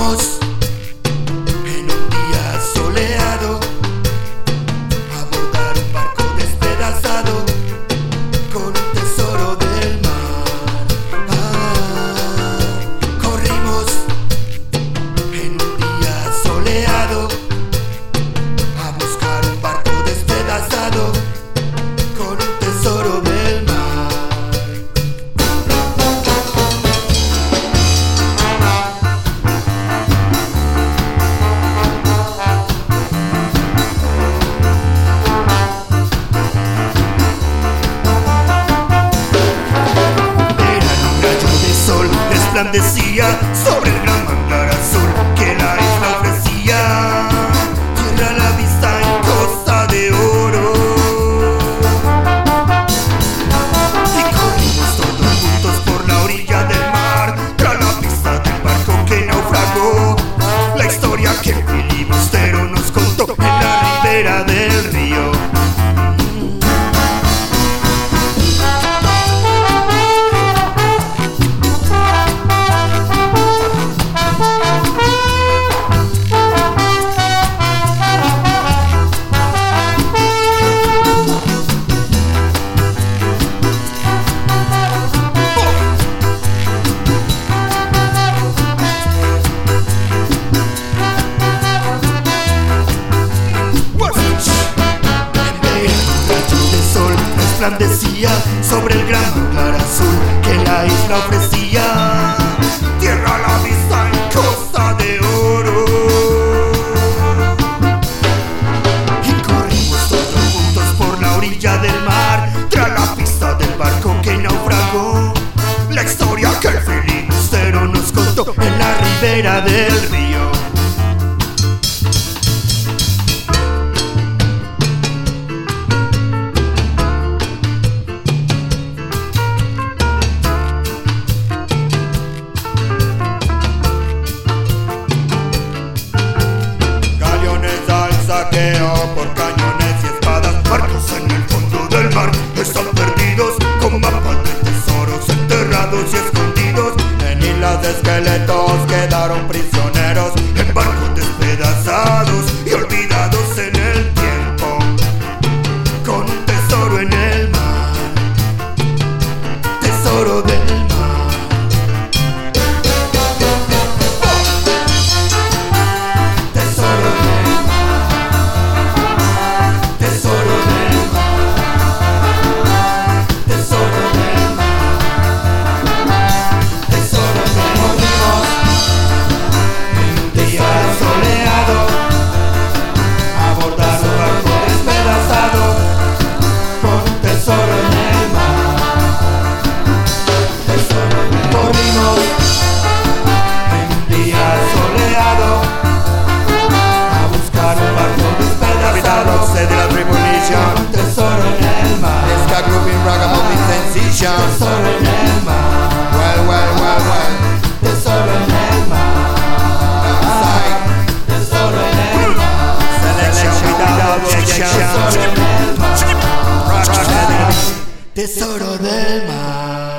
Vamos. and they see resplandecía sobre el gran lugar azul que la isla ofrecía. Tierra a la vista en costa de oro. Y corrimos todos juntos por la orilla del mar, tras la pista del barco que naufragó. La historia que el filibustero nos contó en la ribera de parqueo porque Christian. Well, well, well, well. The Solonema. The Solonema. Selection without objection. Rock, rock, rock. The Solonema.